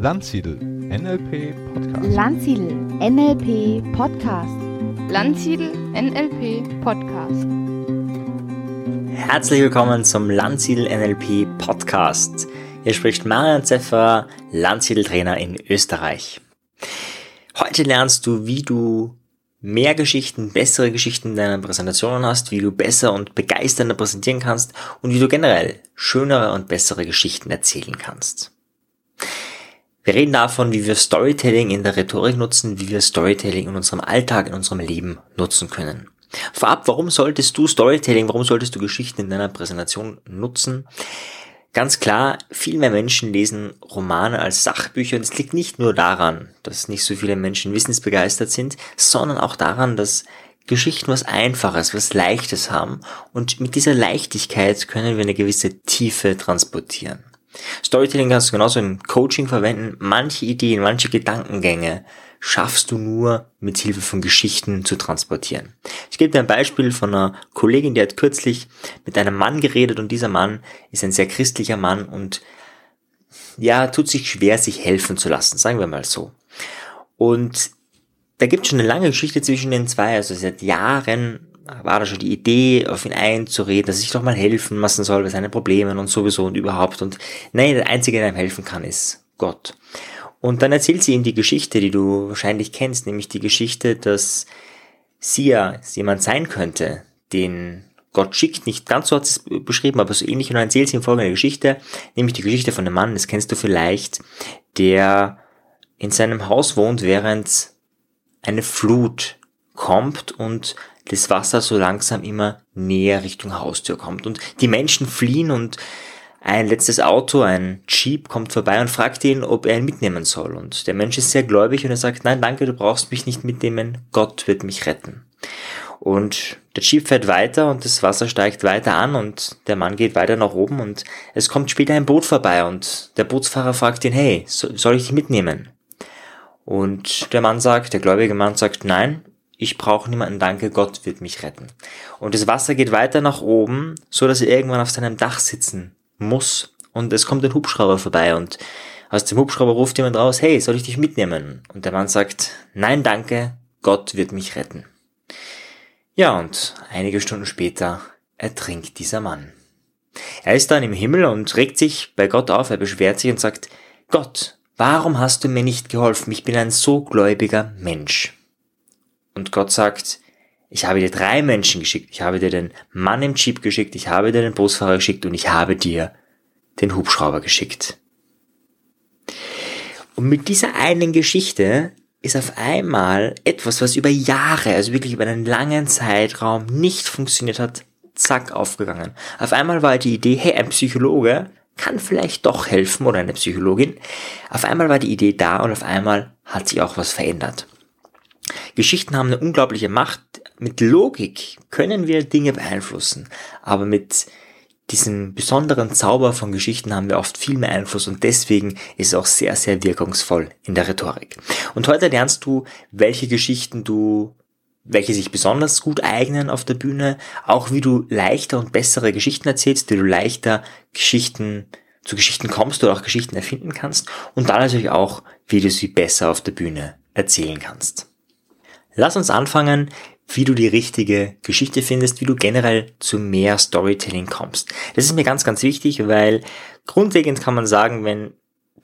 Landsiedel NLP Podcast. Landsiedel NLP Podcast. Landsiedel NLP Podcast. Herzlich willkommen zum Landsiedel NLP Podcast. Hier spricht Marian Zeffer, Landsiedeltrainer in Österreich. Heute lernst du, wie du mehr Geschichten, bessere Geschichten in deinen Präsentationen hast, wie du besser und begeisternder präsentieren kannst und wie du generell schönere und bessere Geschichten erzählen kannst. Wir reden davon, wie wir Storytelling in der Rhetorik nutzen, wie wir Storytelling in unserem Alltag, in unserem Leben nutzen können. Vorab, warum solltest du Storytelling, warum solltest du Geschichten in deiner Präsentation nutzen? Ganz klar, viel mehr Menschen lesen Romane als Sachbücher und es liegt nicht nur daran, dass nicht so viele Menschen wissensbegeistert sind, sondern auch daran, dass Geschichten was Einfaches, was Leichtes haben und mit dieser Leichtigkeit können wir eine gewisse Tiefe transportieren. Storytelling kannst du genauso im Coaching verwenden. Manche Ideen, manche Gedankengänge schaffst du nur mit Hilfe von Geschichten zu transportieren. Ich gebe dir ein Beispiel von einer Kollegin, die hat kürzlich mit einem Mann geredet und dieser Mann ist ein sehr christlicher Mann und ja, tut sich schwer, sich helfen zu lassen, sagen wir mal so. Und da gibt es schon eine lange Geschichte zwischen den zwei, also seit Jahren war da schon die Idee, auf ihn einzureden, dass ich doch mal helfen lassen soll bei seinen Problemen und sowieso und überhaupt. Und nein, der Einzige, der ihm helfen kann, ist Gott. Und dann erzählt sie ihm die Geschichte, die du wahrscheinlich kennst, nämlich die Geschichte, dass sie ja jemand sein könnte, den Gott schickt, nicht ganz so hat es beschrieben, aber so ähnlich. Und dann erzählt sie ihm folgende Geschichte, nämlich die Geschichte von einem Mann, das kennst du vielleicht, der in seinem Haus wohnt, während eine Flut kommt und das Wasser so langsam immer näher Richtung Haustür kommt. Und die Menschen fliehen und ein letztes Auto, ein Jeep, kommt vorbei und fragt ihn, ob er ihn mitnehmen soll. Und der Mensch ist sehr gläubig und er sagt, nein, danke, du brauchst mich nicht mitnehmen, Gott wird mich retten. Und der Jeep fährt weiter und das Wasser steigt weiter an und der Mann geht weiter nach oben und es kommt später ein Boot vorbei und der Bootsfahrer fragt ihn, hey, soll ich dich mitnehmen? Und der Mann sagt, der gläubige Mann sagt, nein, ich brauche niemanden, danke, Gott wird mich retten. Und das Wasser geht weiter nach oben, so dass er irgendwann auf seinem Dach sitzen muss. Und es kommt ein Hubschrauber vorbei und aus dem Hubschrauber ruft jemand raus, hey, soll ich dich mitnehmen? Und der Mann sagt, nein, danke, Gott wird mich retten. Ja, und einige Stunden später ertrinkt dieser Mann. Er ist dann im Himmel und regt sich bei Gott auf, er beschwert sich und sagt, Gott, warum hast du mir nicht geholfen? Ich bin ein so gläubiger Mensch. Und Gott sagt, ich habe dir drei Menschen geschickt. Ich habe dir den Mann im Jeep geschickt, ich habe dir den Busfahrer geschickt und ich habe dir den Hubschrauber geschickt. Und mit dieser einen Geschichte ist auf einmal etwas, was über Jahre, also wirklich über einen langen Zeitraum nicht funktioniert hat, zack aufgegangen. Auf einmal war die Idee, hey, ein Psychologe kann vielleicht doch helfen oder eine Psychologin. Auf einmal war die Idee da und auf einmal hat sich auch was verändert. Geschichten haben eine unglaubliche Macht. Mit Logik können wir Dinge beeinflussen, aber mit diesem besonderen Zauber von Geschichten haben wir oft viel mehr Einfluss und deswegen ist es auch sehr, sehr wirkungsvoll in der Rhetorik. Und heute lernst du, welche Geschichten du, welche sich besonders gut eignen auf der Bühne, auch wie du leichter und bessere Geschichten erzählst, wie du leichter Geschichten zu Geschichten kommst oder auch Geschichten erfinden kannst und dann natürlich auch, wie du sie besser auf der Bühne erzählen kannst. Lass uns anfangen, wie du die richtige Geschichte findest, wie du generell zu mehr Storytelling kommst. Das ist mir ganz, ganz wichtig, weil grundlegend kann man sagen, wenn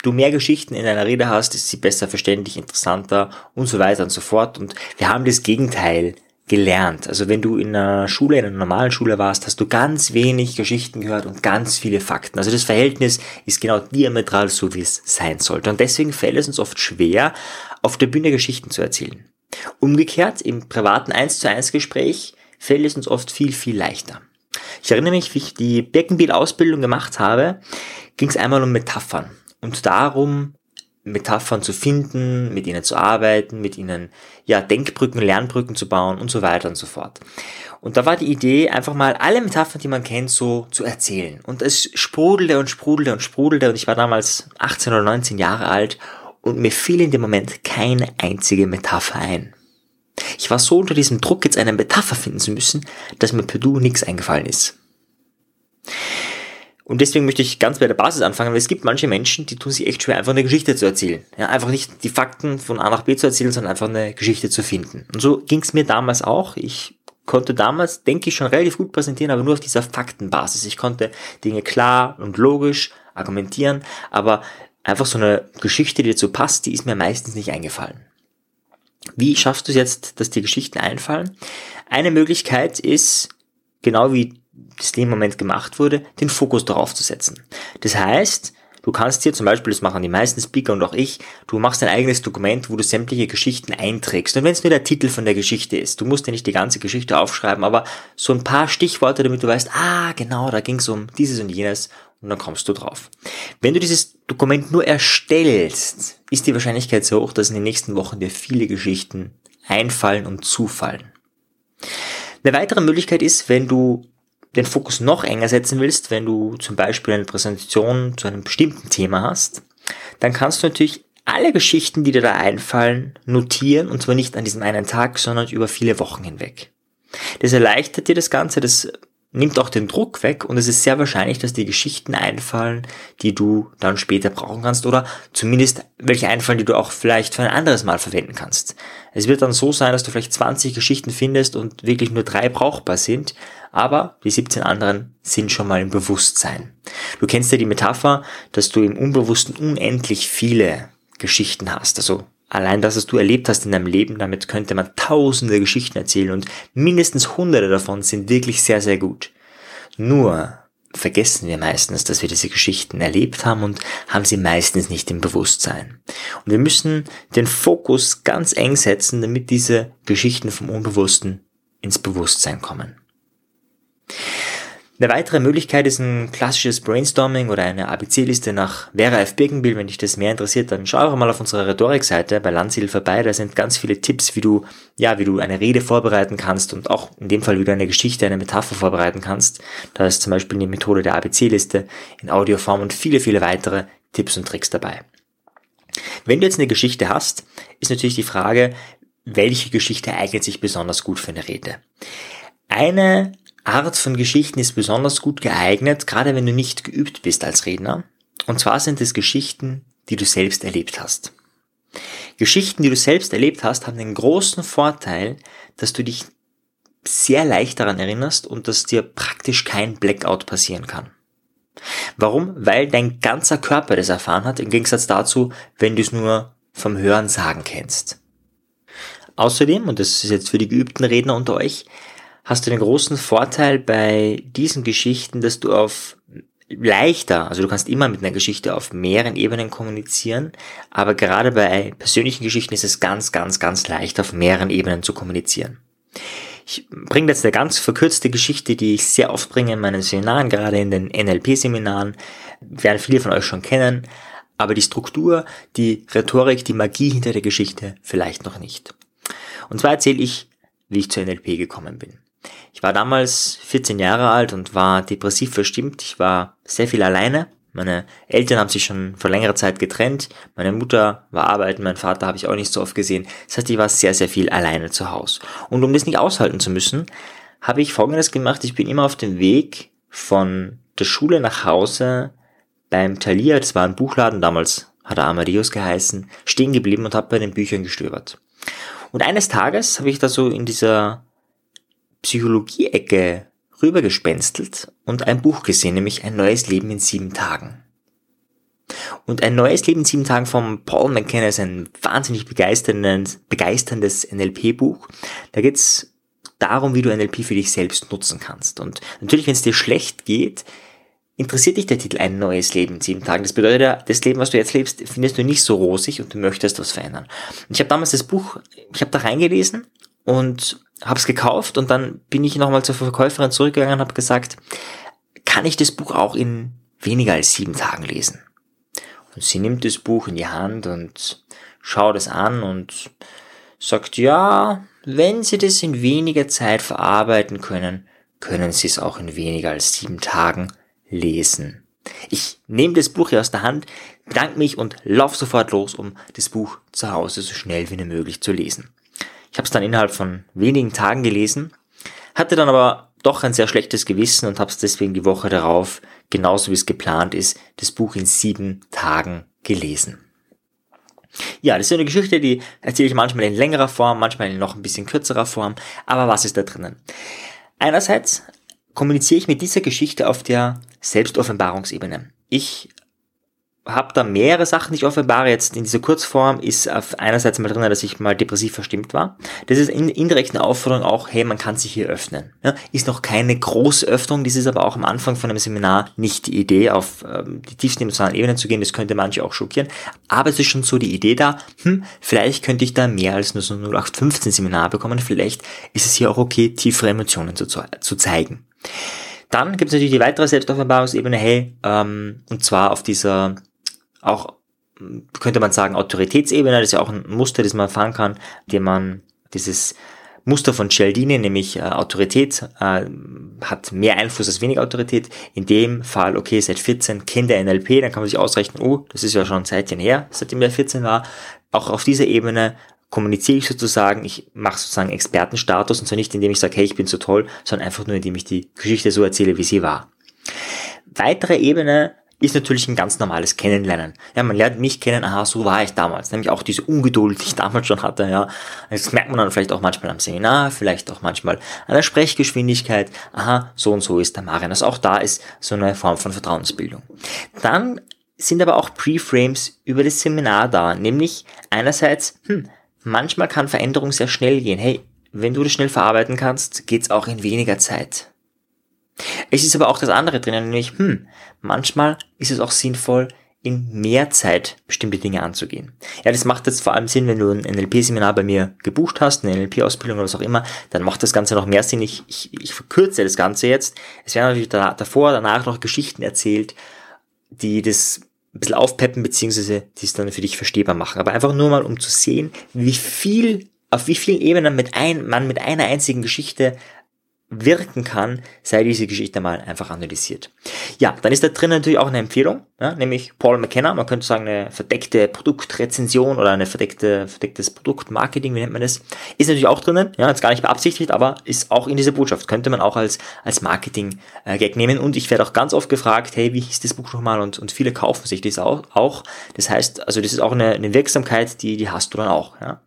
du mehr Geschichten in deiner Rede hast, ist sie besser verständlich, interessanter und so weiter und so fort. Und wir haben das Gegenteil gelernt. Also wenn du in einer Schule, in einer normalen Schule warst, hast du ganz wenig Geschichten gehört und ganz viele Fakten. Also das Verhältnis ist genau diametral so, wie es sein sollte. Und deswegen fällt es uns oft schwer, auf der Bühne Geschichten zu erzählen. Umgekehrt, im privaten 1 zu 1 Gespräch fällt es uns oft viel, viel leichter. Ich erinnere mich, wie ich die Birkenbiel-Ausbildung gemacht habe, ging es einmal um Metaphern und darum, Metaphern zu finden, mit ihnen zu arbeiten, mit ihnen ja Denkbrücken, Lernbrücken zu bauen und so weiter und so fort. Und da war die Idee, einfach mal alle Metaphern, die man kennt, so zu erzählen. Und es sprudelte und sprudelte und sprudelte und ich war damals 18 oder 19 Jahre alt und mir fiel in dem Moment keine einzige Metapher ein. Ich war so unter diesem Druck, jetzt eine Metapher finden zu müssen, dass mir per Du nichts eingefallen ist. Und deswegen möchte ich ganz bei der Basis anfangen, weil es gibt manche Menschen, die tun sich echt schwer, einfach eine Geschichte zu erzählen. Ja, einfach nicht die Fakten von A nach B zu erzählen, sondern einfach eine Geschichte zu finden. Und so ging es mir damals auch. Ich konnte damals, denke ich, schon relativ gut präsentieren, aber nur auf dieser Faktenbasis. Ich konnte Dinge klar und logisch argumentieren, aber einfach so eine Geschichte, die dazu passt, die ist mir meistens nicht eingefallen. Wie schaffst du es jetzt, dass dir Geschichten einfallen? Eine Möglichkeit ist, genau wie das in dem Moment gemacht wurde, den Fokus darauf zu setzen. Das heißt, du kannst hier zum Beispiel, das machen die meisten Speaker und auch ich, du machst ein eigenes Dokument, wo du sämtliche Geschichten einträgst. Und wenn es nur der Titel von der Geschichte ist, du musst ja nicht die ganze Geschichte aufschreiben, aber so ein paar Stichworte, damit du weißt, ah, genau, da ging es um dieses und jenes und dann kommst du drauf. Wenn du dieses Dokument nur erstellst, ist die Wahrscheinlichkeit so hoch, dass in den nächsten Wochen dir viele Geschichten einfallen und zufallen. Eine weitere Möglichkeit ist, wenn du den Fokus noch enger setzen willst, wenn du zum Beispiel eine Präsentation zu einem bestimmten Thema hast, dann kannst du natürlich alle Geschichten, die dir da einfallen, notieren und zwar nicht an diesem einen Tag, sondern über viele Wochen hinweg. Das erleichtert dir das Ganze, das nimmt auch den Druck weg und es ist sehr wahrscheinlich, dass dir Geschichten einfallen, die du dann später brauchen kannst oder zumindest welche einfallen, die du auch vielleicht für ein anderes Mal verwenden kannst. Es wird dann so sein, dass du vielleicht 20 Geschichten findest und wirklich nur drei brauchbar sind, aber die 17 anderen sind schon mal im Bewusstsein. Du kennst ja die Metapher, dass du im Unbewussten unendlich viele Geschichten hast, also Allein das, was du erlebt hast in deinem Leben, damit könnte man tausende Geschichten erzählen und mindestens hunderte davon sind wirklich sehr, sehr gut. Nur vergessen wir meistens, dass wir diese Geschichten erlebt haben und haben sie meistens nicht im Bewusstsein. Und wir müssen den Fokus ganz eng setzen, damit diese Geschichten vom Unbewussten ins Bewusstsein kommen. Eine weitere Möglichkeit ist ein klassisches Brainstorming oder eine ABC-Liste nach Vera F. Birkenbill. Wenn dich das mehr interessiert, dann schau einfach mal auf unserer Rhetorikseite bei Landsiedel vorbei. Da sind ganz viele Tipps, wie du, ja, wie du eine Rede vorbereiten kannst und auch in dem Fall, wie du eine Geschichte, eine Metapher vorbereiten kannst. Da ist zum Beispiel die Methode der ABC-Liste in Audioform und viele, viele weitere Tipps und Tricks dabei. Wenn du jetzt eine Geschichte hast, ist natürlich die Frage, welche Geschichte eignet sich besonders gut für eine Rede? Eine Art von Geschichten ist besonders gut geeignet, gerade wenn du nicht geübt bist als Redner. Und zwar sind es Geschichten, die du selbst erlebt hast. Geschichten, die du selbst erlebt hast, haben den großen Vorteil, dass du dich sehr leicht daran erinnerst und dass dir praktisch kein Blackout passieren kann. Warum? Weil dein ganzer Körper das erfahren hat, im Gegensatz dazu, wenn du es nur vom Hören sagen kennst. Außerdem, und das ist jetzt für die geübten Redner unter euch, hast du den großen Vorteil bei diesen Geschichten, dass du auf leichter, also du kannst immer mit einer Geschichte auf mehreren Ebenen kommunizieren, aber gerade bei persönlichen Geschichten ist es ganz, ganz, ganz leicht, auf mehreren Ebenen zu kommunizieren. Ich bringe jetzt eine ganz verkürzte Geschichte, die ich sehr oft bringe in meinen Seminaren, gerade in den NLP-Seminaren, werden viele von euch schon kennen, aber die Struktur, die Rhetorik, die Magie hinter der Geschichte vielleicht noch nicht. Und zwar erzähle ich, wie ich zur NLP gekommen bin. Ich war damals 14 Jahre alt und war depressiv verstimmt. Ich war sehr viel alleine. Meine Eltern haben sich schon vor längerer Zeit getrennt. Meine Mutter war arbeiten, mein Vater habe ich auch nicht so oft gesehen. Das heißt, ich war sehr, sehr viel alleine zu Hause. Und um das nicht aushalten zu müssen, habe ich Folgendes gemacht. Ich bin immer auf dem Weg von der Schule nach Hause beim Thalia, das war ein Buchladen, damals hat er Amadeus geheißen, stehen geblieben und habe bei den Büchern gestöbert. Und eines Tages habe ich da so in dieser Psychologie-Ecke rübergespenstelt und ein Buch gesehen, nämlich Ein neues Leben in sieben Tagen. Und ein neues Leben in sieben Tagen von Paul McKenna ist ein wahnsinnig begeisterndes, begeisterndes NLP-Buch. Da geht's darum, wie du NLP für dich selbst nutzen kannst. Und natürlich, wenn es dir schlecht geht, interessiert dich der Titel Ein neues Leben in sieben Tagen. Das bedeutet ja, das Leben, was du jetzt lebst, findest du nicht so rosig und du möchtest was verändern. Und ich habe damals das Buch, ich habe da reingelesen und habe es gekauft und dann bin ich nochmal zur Verkäuferin zurückgegangen und habe gesagt, kann ich das Buch auch in weniger als sieben Tagen lesen? Und sie nimmt das Buch in die Hand und schaut es an und sagt, ja, wenn Sie das in weniger Zeit verarbeiten können, können Sie es auch in weniger als sieben Tagen lesen. Ich nehme das Buch hier aus der Hand, bedanke mich und lauf sofort los, um das Buch zu Hause so schnell wie möglich zu lesen. Ich habe es dann innerhalb von wenigen Tagen gelesen, hatte dann aber doch ein sehr schlechtes Gewissen und habe es deswegen die Woche darauf, genauso wie es geplant ist, das Buch in sieben Tagen gelesen. Ja, das ist eine Geschichte, die erzähle ich manchmal in längerer Form, manchmal in noch ein bisschen kürzerer Form. Aber was ist da drinnen? Einerseits kommuniziere ich mit dieser Geschichte auf der Selbstoffenbarungsebene. Ich habe da mehrere Sachen, die ich offenbare. Jetzt in dieser Kurzform ist auf einerseits mal drin, dass ich mal depressiv verstimmt war. Das ist in, indirekt eine Aufforderung auch, hey, man kann sich hier öffnen. Ja, ist noch keine große Öffnung, das ist aber auch am Anfang von einem Seminar nicht die Idee, auf ähm, die tiefsten emotionalen Ebenen zu gehen. Das könnte manche auch schockieren. Aber es ist schon so die Idee da, hm, vielleicht könnte ich da mehr als nur so ein 0815 Seminar bekommen. Vielleicht ist es hier auch okay, tiefere Emotionen zu, zu zeigen. Dann gibt es natürlich die weitere Selbstoffenbarungsebene, hey, ähm, und zwar auf dieser auch, könnte man sagen, Autoritätsebene, das ist ja auch ein Muster, das man fahren kann, dem man dieses Muster von Cialdini, nämlich äh, Autorität, äh, hat mehr Einfluss als wenig Autorität. In dem Fall, okay, seit 14 kennt der NLP, dann kann man sich ausrechnen, oh, das ist ja schon ein Zeitchen her, seitdem er 14 war. Auch auf dieser Ebene kommuniziere ich sozusagen, ich mache sozusagen Expertenstatus und zwar nicht, indem ich sage, hey, ich bin so toll, sondern einfach nur, indem ich die Geschichte so erzähle, wie sie war. Weitere Ebene ist natürlich ein ganz normales Kennenlernen. Ja, man lernt mich kennen, aha, so war ich damals. Nämlich auch diese Ungeduld, die ich damals schon hatte, ja. Das merkt man dann vielleicht auch manchmal am Seminar, vielleicht auch manchmal an der Sprechgeschwindigkeit. Aha, so und so ist der Marian. Also auch da ist so eine Form von Vertrauensbildung. Dann sind aber auch Preframes über das Seminar da. Nämlich einerseits, hm, manchmal kann Veränderung sehr schnell gehen. Hey, wenn du das schnell verarbeiten kannst, geht's auch in weniger Zeit. Es ist aber auch das andere drinnen, nämlich, hm, manchmal ist es auch sinnvoll, in mehr Zeit bestimmte Dinge anzugehen. Ja, das macht jetzt vor allem Sinn, wenn du ein NLP-Seminar bei mir gebucht hast, eine NLP-Ausbildung oder was auch immer, dann macht das Ganze noch mehr Sinn. Ich, ich, ich verkürze das Ganze jetzt. Es werden natürlich da, davor, danach noch Geschichten erzählt, die das ein bisschen aufpeppen, beziehungsweise die es dann für dich verstehbar machen. Aber einfach nur mal, um zu sehen, wie viel, auf wie vielen Ebenen mit ein, man mit einer einzigen Geschichte wirken kann, sei diese Geschichte mal einfach analysiert. Ja, dann ist da drin natürlich auch eine Empfehlung, ja, nämlich Paul McKenna, man könnte sagen eine verdeckte Produktrezension oder eine verdeckte, verdecktes Produktmarketing, wie nennt man das, ist natürlich auch drinnen, ja, jetzt gar nicht beabsichtigt, aber ist auch in dieser Botschaft, könnte man auch als, als Marketing-Gag nehmen. Und ich werde auch ganz oft gefragt, hey, wie hieß das Buch nochmal und, und viele kaufen sich das auch, auch, das heißt, also das ist auch eine, eine Wirksamkeit, die, die hast du dann auch, ja.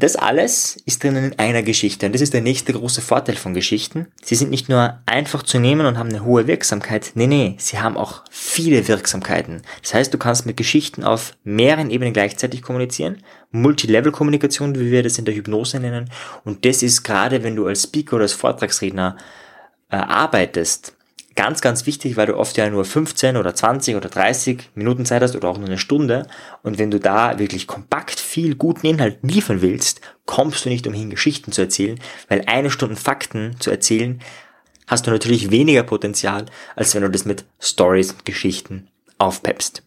Das alles ist drinnen in einer Geschichte und das ist der nächste große Vorteil von Geschichten. Sie sind nicht nur einfach zu nehmen und haben eine hohe Wirksamkeit, nee, nee, sie haben auch viele Wirksamkeiten. Das heißt, du kannst mit Geschichten auf mehreren Ebenen gleichzeitig kommunizieren, Multilevel-Kommunikation, wie wir das in der Hypnose nennen und das ist gerade, wenn du als Speaker oder als Vortragsredner äh, arbeitest, ganz, ganz wichtig, weil du oft ja nur 15 oder 20 oder 30 Minuten Zeit hast oder auch nur eine Stunde. Und wenn du da wirklich kompakt viel guten Inhalt liefern willst, kommst du nicht umhin, Geschichten zu erzählen, weil eine Stunde Fakten zu erzählen, hast du natürlich weniger Potenzial, als wenn du das mit Stories und Geschichten aufpeppst.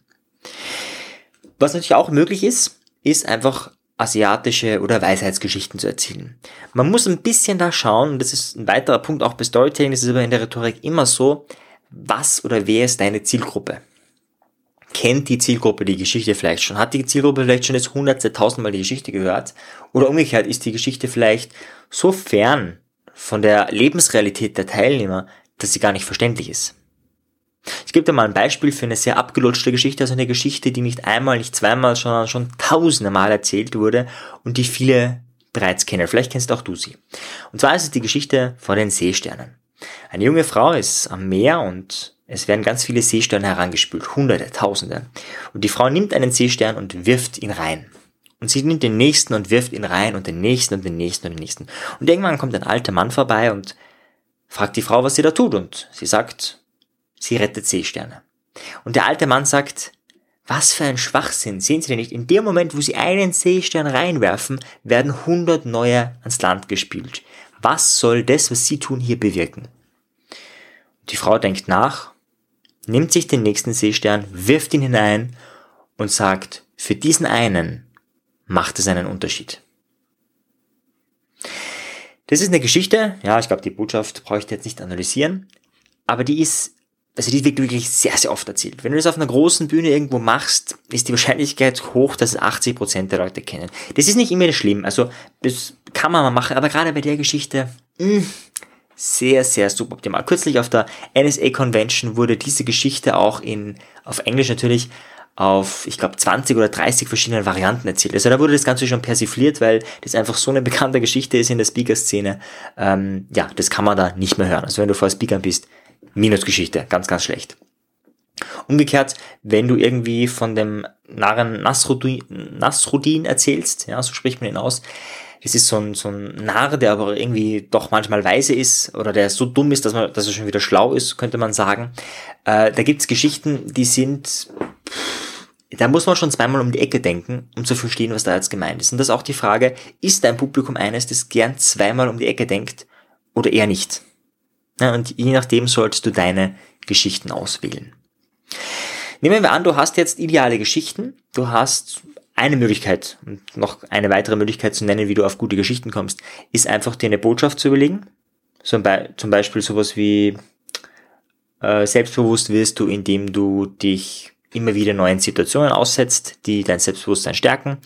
Was natürlich auch möglich ist, ist einfach asiatische oder Weisheitsgeschichten zu erzählen. Man muss ein bisschen da schauen, und das ist ein weiterer Punkt auch bei Storytelling, das ist aber in der Rhetorik immer so, was oder wer ist deine Zielgruppe? Kennt die Zielgruppe die Geschichte vielleicht schon? Hat die Zielgruppe vielleicht schon jetzt hundertste, tausendmal die Geschichte gehört? Oder umgekehrt ist die Geschichte vielleicht so fern von der Lebensrealität der Teilnehmer, dass sie gar nicht verständlich ist? Ich gebe dir mal ein Beispiel für eine sehr abgelutschte Geschichte, also eine Geschichte, die nicht einmal, nicht zweimal, sondern schon tausende Mal erzählt wurde und die viele bereits kennen. Vielleicht kennst auch du sie. Und zwar ist es die Geschichte von den Seesternen. Eine junge Frau ist am Meer und es werden ganz viele Seesterne herangespült, hunderte, tausende. Und die Frau nimmt einen Seestern und wirft ihn rein. Und sie nimmt den nächsten und wirft ihn rein und den nächsten und den nächsten und den nächsten. Und irgendwann kommt ein alter Mann vorbei und fragt die Frau, was sie da tut. Und sie sagt, sie rettet Seesterne. Und der alte Mann sagt, was für ein Schwachsinn. Sehen Sie denn nicht? In dem Moment, wo Sie einen Seestern reinwerfen, werden hundert neue ans Land gespült. Was soll das, was Sie tun, hier bewirken? Die Frau denkt nach, nimmt sich den nächsten Seestern, wirft ihn hinein und sagt, für diesen einen macht es einen Unterschied. Das ist eine Geschichte, ja, ich glaube, die Botschaft brauche ich jetzt nicht analysieren, aber die ist also die wird wirklich sehr, sehr oft erzählt. Wenn du das auf einer großen Bühne irgendwo machst, ist die Wahrscheinlichkeit hoch, dass 80% der Leute kennen. Das ist nicht immer schlimm, also das kann man mal machen, aber gerade bei der Geschichte, mh, hm, sehr, sehr suboptimal. Kürzlich auf der NSA Convention wurde diese Geschichte auch in, auf Englisch natürlich, auf, ich glaube, 20 oder 30 verschiedenen Varianten erzählt. Also da wurde das Ganze schon persifliert, weil das einfach so eine bekannte Geschichte ist in der Speaker-Szene. Ähm, ja, das kann man da nicht mehr hören. Also wenn du vor Speakern bist, Minusgeschichte, ganz, ganz schlecht. Umgekehrt, wenn du irgendwie von dem Narren Nasruddin, Nasruddin erzählst, ja, so spricht man ihn aus, das ist so ein, so ein Narr, der aber irgendwie doch manchmal weise ist oder der so dumm ist, dass, man, dass er schon wieder schlau ist, könnte man sagen. Äh, da gibt's Geschichten, die sind, da muss man schon zweimal um die Ecke denken, um zu verstehen, was da jetzt gemeint ist. Und das ist auch die Frage, ist dein Publikum eines, das gern zweimal um die Ecke denkt oder eher nicht? Ja, und je nachdem solltest du deine Geschichten auswählen. Nehmen wir an, du hast jetzt ideale Geschichten, du hast eine Möglichkeit, und noch eine weitere Möglichkeit zu nennen, wie du auf gute Geschichten kommst, ist einfach dir eine Botschaft zu überlegen. Zum, Be zum Beispiel sowas wie äh, selbstbewusst wirst du, indem du dich immer wieder neuen Situationen aussetzt, die dein Selbstbewusstsein stärken.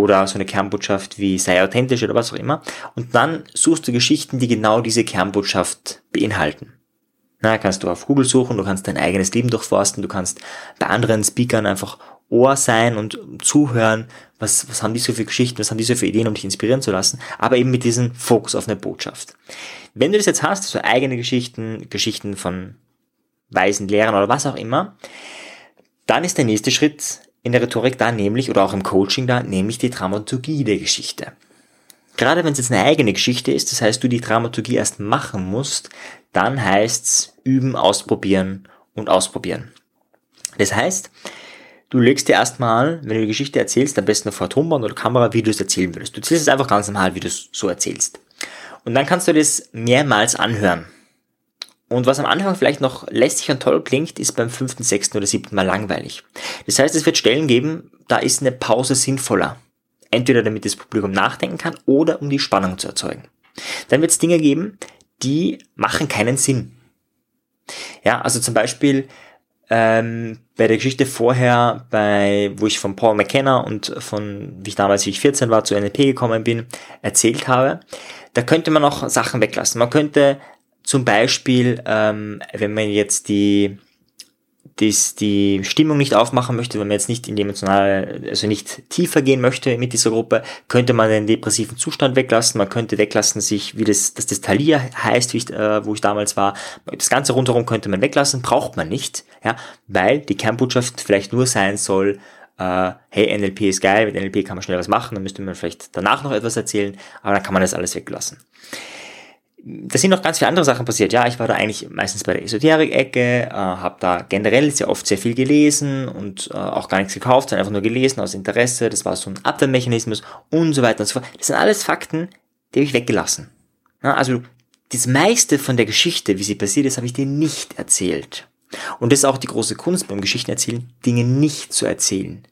Oder so eine Kernbotschaft wie sei authentisch oder was auch immer. Und dann suchst du Geschichten, die genau diese Kernbotschaft beinhalten. Na, kannst du auf Google suchen, du kannst dein eigenes Leben durchforsten, du kannst bei anderen Speakern einfach Ohr sein und zuhören, was, was haben die so für Geschichten, was haben die so für Ideen, um dich inspirieren zu lassen, aber eben mit diesem Fokus auf eine Botschaft. Wenn du das jetzt hast, so eigene Geschichten, Geschichten von weisen Lehrern oder was auch immer, dann ist der nächste Schritt in der Rhetorik da, nämlich, oder auch im Coaching da, nämlich die Dramaturgie der Geschichte. Gerade wenn es jetzt eine eigene Geschichte ist, das heißt, du die Dramaturgie erst machen musst, dann heißt's üben, ausprobieren und ausprobieren. Das heißt, Du legst dir erstmal, wenn du die Geschichte erzählst, am besten vor Tonband oder Kamera, wie du es erzählen würdest. Du erzählst es einfach ganz normal, wie du es so erzählst. Und dann kannst du das mehrmals anhören. Und was am Anfang vielleicht noch lästig und toll klingt, ist beim fünften, sechsten oder siebten Mal langweilig. Das heißt, es wird Stellen geben, da ist eine Pause sinnvoller. Entweder damit das Publikum nachdenken kann oder um die Spannung zu erzeugen. Dann wird es Dinge geben, die machen keinen Sinn. Ja, also zum Beispiel, ähm, bei der Geschichte vorher, bei, wo ich von Paul McKenna und von, wie ich damals, wie ich 14 war, zu NLP gekommen bin, erzählt habe, da könnte man auch Sachen weglassen. Man könnte zum Beispiel, ähm, wenn man jetzt die, das die Stimmung nicht aufmachen möchte, wenn man jetzt nicht in die emotionale, also nicht tiefer gehen möchte mit dieser Gruppe, könnte man den depressiven Zustand weglassen. Man könnte weglassen, sich, wie das, dass das Thalia heißt, wie ich, äh, wo ich damals war. Das Ganze rundherum könnte man weglassen, braucht man nicht, ja, weil die Kernbotschaft vielleicht nur sein soll, äh, hey, NLP ist geil, mit NLP kann man schnell was machen, dann müsste man vielleicht danach noch etwas erzählen, aber dann kann man das alles weglassen da sind noch ganz viele andere Sachen passiert. Ja, ich war da eigentlich meistens bei der Esoterik-Ecke, äh, habe da generell sehr oft sehr viel gelesen und äh, auch gar nichts gekauft, sondern einfach nur gelesen aus Interesse. Das war so ein Abwehrmechanismus und so weiter und so fort. Das sind alles Fakten, die habe ich weggelassen. Ja, also das meiste von der Geschichte, wie sie passiert ist, habe ich dir nicht erzählt. Und das ist auch die große Kunst beim Geschichtenerzählen, Dinge nicht zu erzählen.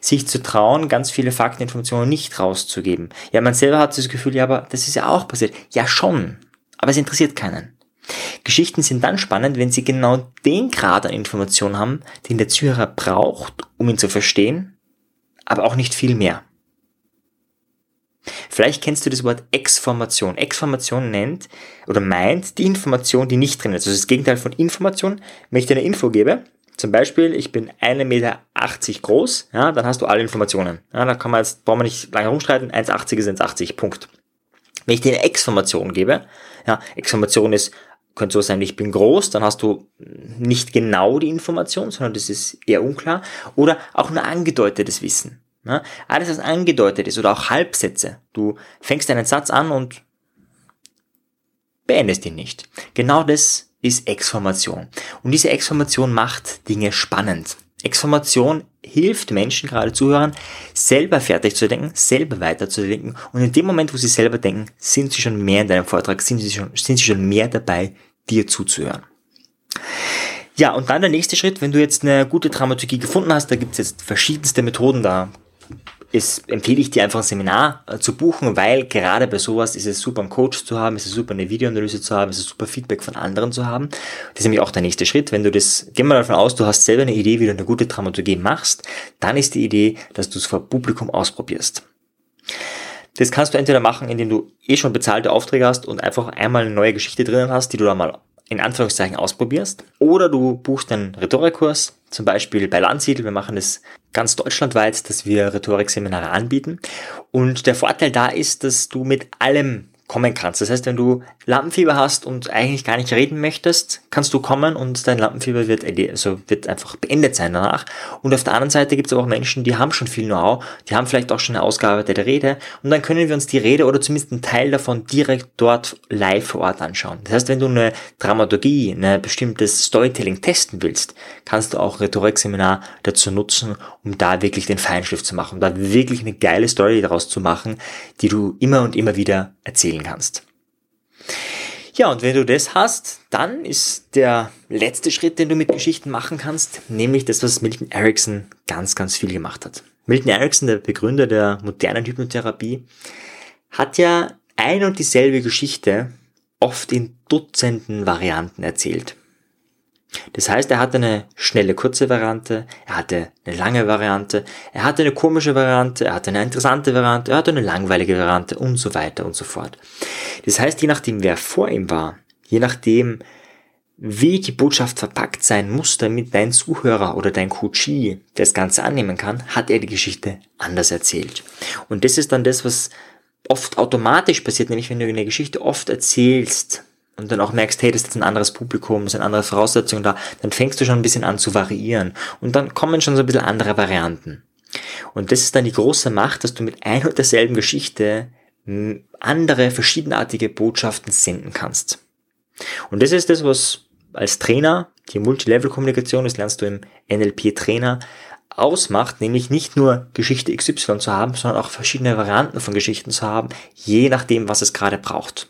Sich zu trauen, ganz viele Fakten, Informationen nicht rauszugeben. Ja, man selber hat das Gefühl, ja, aber das ist ja auch passiert. Ja, schon aber es interessiert keinen. Geschichten sind dann spannend, wenn sie genau den Grad an Information haben, den der Zuhörer braucht, um ihn zu verstehen, aber auch nicht viel mehr. Vielleicht kennst du das Wort Exformation. Exformation nennt oder meint die Information, die nicht drin ist. Also das Gegenteil von Information. Wenn ich dir eine Info gebe, zum Beispiel, ich bin 1,80 Meter groß, ja, dann hast du alle Informationen. Ja, da kann man jetzt, brauchen wir nicht lange rumstreiten, 1,80 ist 1,80, Punkt. Wenn ich dir eine Exformation gebe, ja, Exformation ist, könnte so sein, ich bin groß, dann hast du nicht genau die Information, sondern das ist eher unklar. Oder auch nur angedeutetes Wissen. Ja, alles, was angedeutet ist oder auch Halbsätze. Du fängst einen Satz an und beendest ihn nicht. Genau das ist Exformation. Und diese Exformation macht Dinge spannend. Exformation hilft Menschen, gerade Zuhörern, selber fertig zu denken, selber weiterzudenken. Und in dem Moment, wo sie selber denken, sind sie schon mehr in deinem Vortrag, sind sie schon, sind sie schon mehr dabei, dir zuzuhören. Ja, und dann der nächste Schritt, wenn du jetzt eine gute Dramaturgie gefunden hast, da gibt es jetzt verschiedenste Methoden, da ist, empfehle ich dir einfach ein Seminar äh, zu buchen, weil gerade bei sowas ist es super, einen Coach zu haben, ist es super, eine Videoanalyse zu haben, ist es super, Feedback von anderen zu haben. Das ist nämlich auch der nächste Schritt. Wenn du das, gehen wir davon aus, du hast selber eine Idee, wie du eine gute Dramaturgie machst, dann ist die Idee, dass du es vor Publikum ausprobierst. Das kannst du entweder machen, indem du eh schon bezahlte Aufträge hast und einfach einmal eine neue Geschichte drinnen hast, die du da mal in Anführungszeichen ausprobierst. Oder du buchst einen Rhetorikkurs, zum Beispiel bei Landsiedel. Wir machen das ganz deutschlandweit, dass wir Rhetorikseminare anbieten. Und der Vorteil da ist, dass du mit allem kommen kannst. Das heißt, wenn du Lampenfieber hast und eigentlich gar nicht reden möchtest, kannst du kommen und dein Lampenfieber wird, also wird einfach beendet sein danach. Und auf der anderen Seite gibt es aber auch Menschen, die haben schon viel Know-how, die haben vielleicht auch schon eine ausgearbeitete Rede und dann können wir uns die Rede oder zumindest einen Teil davon direkt dort live vor Ort anschauen. Das heißt, wenn du eine Dramaturgie, ein bestimmtes Storytelling testen willst, kannst du auch Rhetorikseminar dazu nutzen, um da wirklich den Feinschliff zu machen, um da wirklich eine geile Story daraus zu machen, die du immer und immer wieder erzählst spielen kannst. Ja, und wenn du das hast, dann ist der letzte Schritt, den du mit Geschichten machen kannst, nämlich das, was Milton Erickson ganz, ganz viel gemacht hat. Milton Erickson, der Begründer der modernen Hypnotherapie, hat ja ein und dieselbe Geschichte oft in Dutzenden Varianten erzählt. Das heißt, er hatte eine schnelle, kurze Variante, er hatte eine lange Variante, er hatte eine komische Variante, er hatte eine interessante Variante, er hatte eine langweilige Variante und so weiter und so fort. Das heißt, je nachdem, wer vor ihm war, je nachdem, wie die Botschaft verpackt sein muss, damit dein Zuhörer oder dein Coachee das Ganze annehmen kann, hat er die Geschichte anders erzählt. Und das ist dann das, was oft automatisch passiert, nämlich wenn du eine Geschichte oft erzählst, und dann auch merkst, hey, das ist jetzt ein anderes Publikum, sind andere Voraussetzungen da, dann fängst du schon ein bisschen an zu variieren. Und dann kommen schon so ein bisschen andere Varianten. Und das ist dann die große Macht, dass du mit ein und derselben Geschichte andere, verschiedenartige Botschaften senden kannst. Und das ist das, was als Trainer, die Multilevel-Kommunikation, das lernst du im NLP-Trainer, ausmacht, nämlich nicht nur Geschichte XY zu haben, sondern auch verschiedene Varianten von Geschichten zu haben, je nachdem, was es gerade braucht.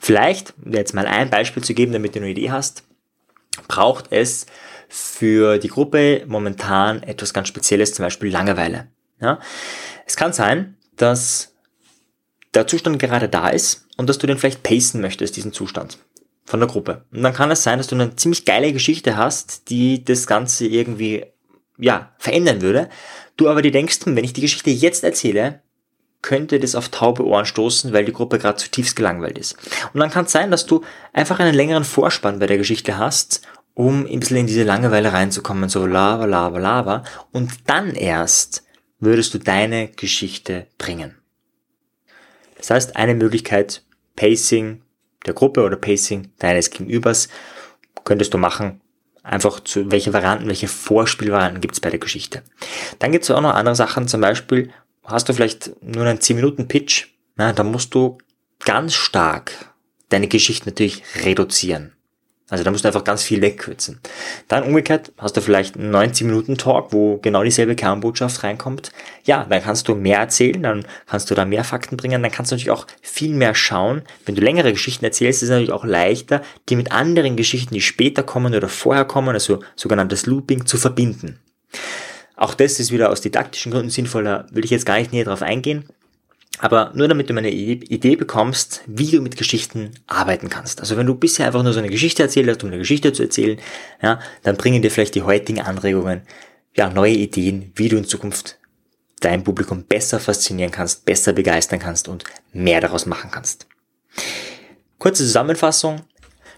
Vielleicht, jetzt mal ein Beispiel zu geben, damit du eine Idee hast, braucht es für die Gruppe momentan etwas ganz Spezielles, zum Beispiel Langeweile. Ja? Es kann sein, dass der Zustand gerade da ist und dass du den vielleicht pacen möchtest, diesen Zustand von der Gruppe. Und dann kann es sein, dass du eine ziemlich geile Geschichte hast, die das Ganze irgendwie, ja, verändern würde. Du aber dir denkst, wenn ich die Geschichte jetzt erzähle, könnte das auf taube Ohren stoßen, weil die Gruppe gerade zutiefst gelangweilt ist. Und dann kann es sein, dass du einfach einen längeren Vorspann bei der Geschichte hast, um ein bisschen in diese Langeweile reinzukommen, so lava, lava, lava. Und dann erst würdest du deine Geschichte bringen. Das heißt, eine Möglichkeit, Pacing der Gruppe oder Pacing deines Gegenübers, könntest du machen, einfach zu welche Varianten, welche Vorspielvarianten gibt es bei der Geschichte. Dann gibt es auch noch andere Sachen, zum Beispiel, hast du vielleicht nur einen 10-Minuten-Pitch, na, dann musst du ganz stark deine Geschichte natürlich reduzieren. Also da musst du einfach ganz viel wegkürzen. Dann umgekehrt hast du vielleicht einen 90-Minuten-Talk, wo genau dieselbe Kernbotschaft reinkommt. Ja, dann kannst du mehr erzählen, dann kannst du da mehr Fakten bringen, dann kannst du natürlich auch viel mehr schauen. Wenn du längere Geschichten erzählst, ist es natürlich auch leichter, die mit anderen Geschichten, die später kommen oder vorher kommen, also sogenanntes Looping, zu verbinden. Auch das ist wieder aus didaktischen Gründen sinnvoller, will ich jetzt gar nicht näher drauf eingehen. Aber nur damit du mal eine Idee bekommst, wie du mit Geschichten arbeiten kannst. Also wenn du bisher einfach nur so eine Geschichte erzählt hast, um eine Geschichte zu erzählen, ja, dann bringen dir vielleicht die heutigen Anregungen, ja, neue Ideen, wie du in Zukunft dein Publikum besser faszinieren kannst, besser begeistern kannst und mehr daraus machen kannst. Kurze Zusammenfassung.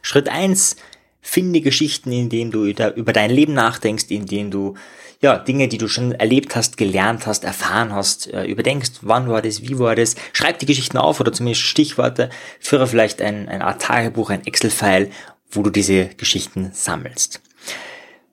Schritt eins: Finde Geschichten, in denen du über dein Leben nachdenkst, in denen du ja, Dinge, die du schon erlebt hast, gelernt hast, erfahren hast, äh, überdenkst, wann war das, wie war das, schreib die Geschichten auf oder zumindest Stichworte, führe vielleicht ein, ein Art Tagebuch, ein Excel-File, wo du diese Geschichten sammelst.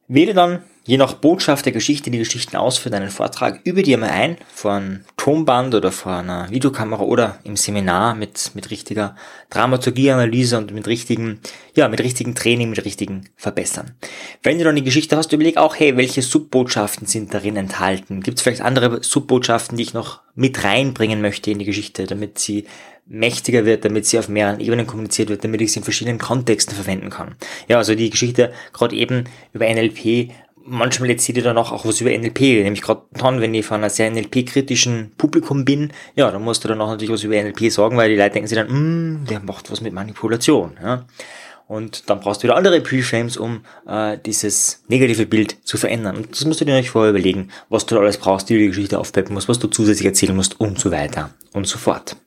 Wähle dann je nach Botschaft der Geschichte die Geschichten aus für deinen Vortrag. Übe dir mal ein vor einem Tonband oder vor einer Videokamera oder im Seminar mit, mit richtiger Dramaturgieanalyse und mit richtigen, ja, mit richtigen Training, mit richtigen Verbessern. Wenn du dann die Geschichte hast, überleg auch, hey, welche Subbotschaften sind darin enthalten? Gibt es vielleicht andere Subbotschaften, die ich noch mit reinbringen möchte in die Geschichte, damit sie mächtiger wird, damit sie auf mehreren Ebenen kommuniziert wird, damit ich sie in verschiedenen Kontexten verwenden kann. Ja, also die Geschichte gerade eben über NLP manchmal erzähle ich dann auch, auch was über NLP, nämlich gerade dann, wenn ich von einer sehr NLP-kritischen Publikum bin, ja, dann musst du dann auch natürlich was über NLP sagen, weil die Leute denken sich dann, mm, der macht was mit Manipulation. Ja. und dann brauchst du wieder andere Preframes, um äh, dieses negative Bild zu verändern. Und das musst du dir natürlich vorher überlegen, was du alles brauchst, wie du die Geschichte aufpeppen musst, was du zusätzlich erzählen musst und so weiter und so fort.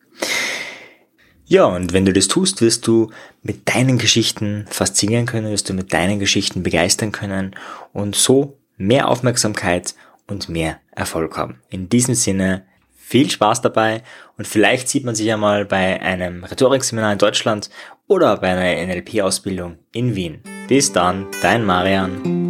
Ja, und wenn du das tust, wirst du mit deinen Geschichten faszinieren können, wirst du mit deinen Geschichten begeistern können und so mehr Aufmerksamkeit und mehr Erfolg haben. In diesem Sinne, viel Spaß dabei und vielleicht sieht man sich ja mal bei einem Rhetorikseminar in Deutschland oder bei einer NLP-Ausbildung in Wien. Bis dann, dein Marian.